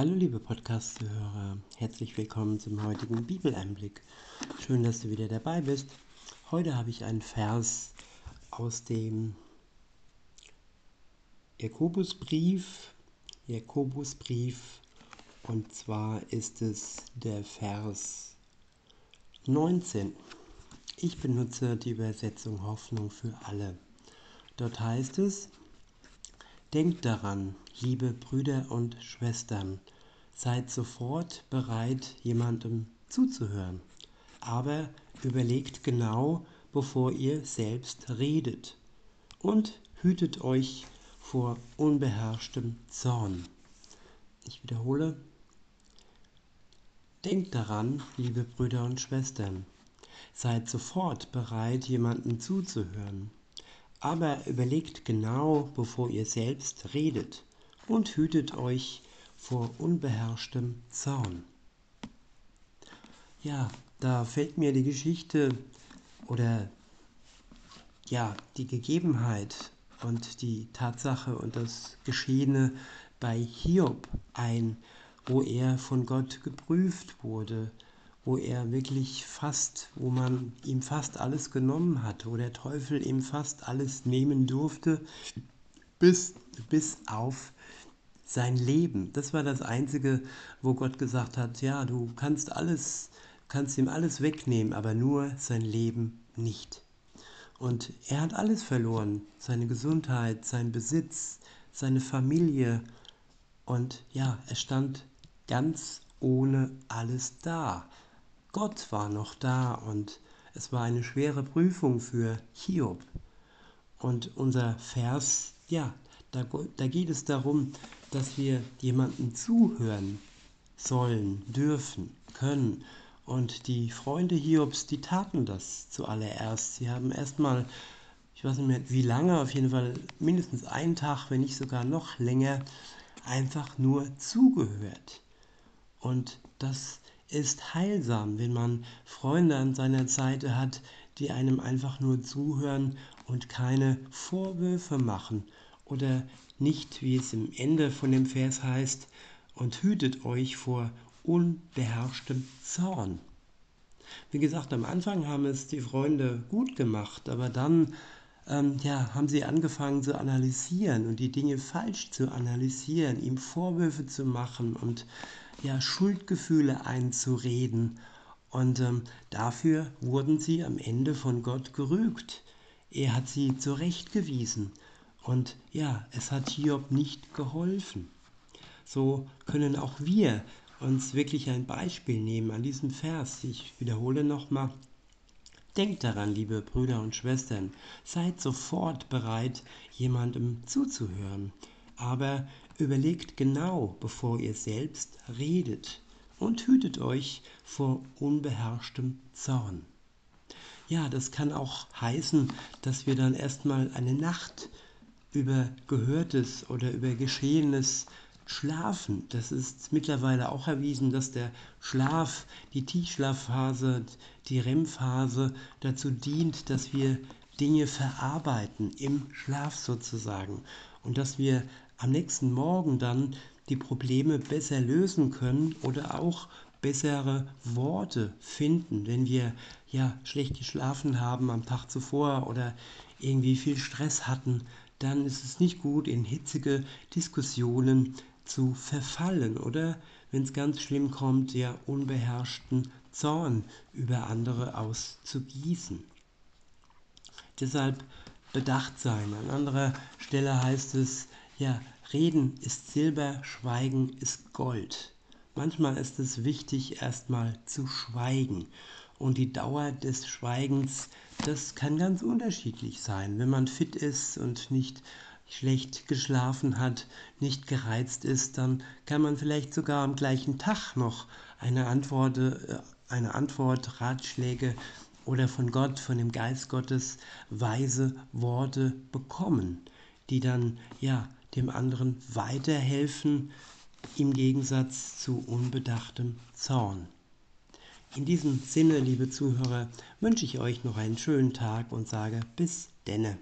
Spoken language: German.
Hallo liebe Podcast-Hörer, herzlich willkommen zum heutigen Bibeleinblick. Schön, dass du wieder dabei bist. Heute habe ich einen Vers aus dem Jakobusbrief, Jakobusbrief und zwar ist es der Vers 19. Ich benutze die Übersetzung Hoffnung für alle. Dort heißt es, Denkt daran, liebe Brüder und Schwestern, seid sofort bereit, jemandem zuzuhören. Aber überlegt genau, bevor ihr selbst redet. Und hütet euch vor unbeherrschtem Zorn. Ich wiederhole. Denkt daran, liebe Brüder und Schwestern, seid sofort bereit, jemandem zuzuhören aber überlegt genau, bevor ihr selbst redet und hütet euch vor unbeherrschtem Zorn. Ja, da fällt mir die Geschichte oder ja, die Gegebenheit und die Tatsache und das Geschehene bei Hiob ein, wo er von Gott geprüft wurde, wo er wirklich fast, wo man ihm fast alles genommen hat, wo der Teufel ihm fast alles nehmen durfte, bis, bis auf sein Leben. Das war das Einzige, wo Gott gesagt hat, ja, du kannst alles, kannst ihm alles wegnehmen, aber nur sein Leben nicht. Und er hat alles verloren, seine Gesundheit, sein Besitz, seine Familie. Und ja, er stand ganz ohne alles da. Gott war noch da und es war eine schwere Prüfung für Hiob. Und unser Vers, ja, da, da geht es darum, dass wir jemandem zuhören sollen, dürfen, können. Und die Freunde Hiobs, die taten das zuallererst. Sie haben erstmal, ich weiß nicht mehr wie lange, auf jeden Fall mindestens einen Tag, wenn nicht sogar noch länger, einfach nur zugehört. Und das ist heilsam, wenn man Freunde an seiner Seite hat, die einem einfach nur zuhören und keine Vorwürfe machen oder nicht, wie es im Ende von dem Vers heißt, und hütet euch vor unbeherrschtem Zorn. Wie gesagt, am Anfang haben es die Freunde gut gemacht, aber dann ähm, ja, haben sie angefangen zu analysieren und die Dinge falsch zu analysieren, ihm Vorwürfe zu machen und ja, Schuldgefühle einzureden. Und ähm, dafür wurden sie am Ende von Gott gerügt. Er hat sie zurechtgewiesen. Und ja, es hat Hiob nicht geholfen. So können auch wir uns wirklich ein Beispiel nehmen an diesem Vers. Ich wiederhole nochmal. Denkt daran, liebe Brüder und Schwestern, seid sofort bereit, jemandem zuzuhören. Aber Überlegt genau, bevor ihr selbst redet und hütet euch vor unbeherrschtem Zorn. Ja, das kann auch heißen, dass wir dann erstmal eine Nacht über Gehörtes oder über Geschehenes schlafen. Das ist mittlerweile auch erwiesen, dass der Schlaf, die Tiefschlafphase, die REM-Phase dazu dient, dass wir Dinge verarbeiten, im Schlaf sozusagen. Und dass wir am nächsten Morgen dann die Probleme besser lösen können oder auch bessere Worte finden, wenn wir ja schlecht geschlafen haben am Tag zuvor oder irgendwie viel Stress hatten, dann ist es nicht gut, in hitzige Diskussionen zu verfallen oder wenn es ganz schlimm kommt, ja unbeherrschten Zorn über andere auszugießen. Deshalb bedacht sein. An anderer Stelle heißt es, ja, Reden ist Silber, Schweigen ist Gold. Manchmal ist es wichtig, erstmal zu schweigen. Und die Dauer des Schweigens, das kann ganz unterschiedlich sein. Wenn man fit ist und nicht schlecht geschlafen hat, nicht gereizt ist, dann kann man vielleicht sogar am gleichen Tag noch eine Antwort, äh, eine Antwort Ratschläge oder von Gott, von dem Geist Gottes weise Worte bekommen, die dann ja dem anderen weiterhelfen, im Gegensatz zu unbedachtem Zorn. In diesem Sinne, liebe Zuhörer, wünsche ich euch noch einen schönen Tag und sage bis denne.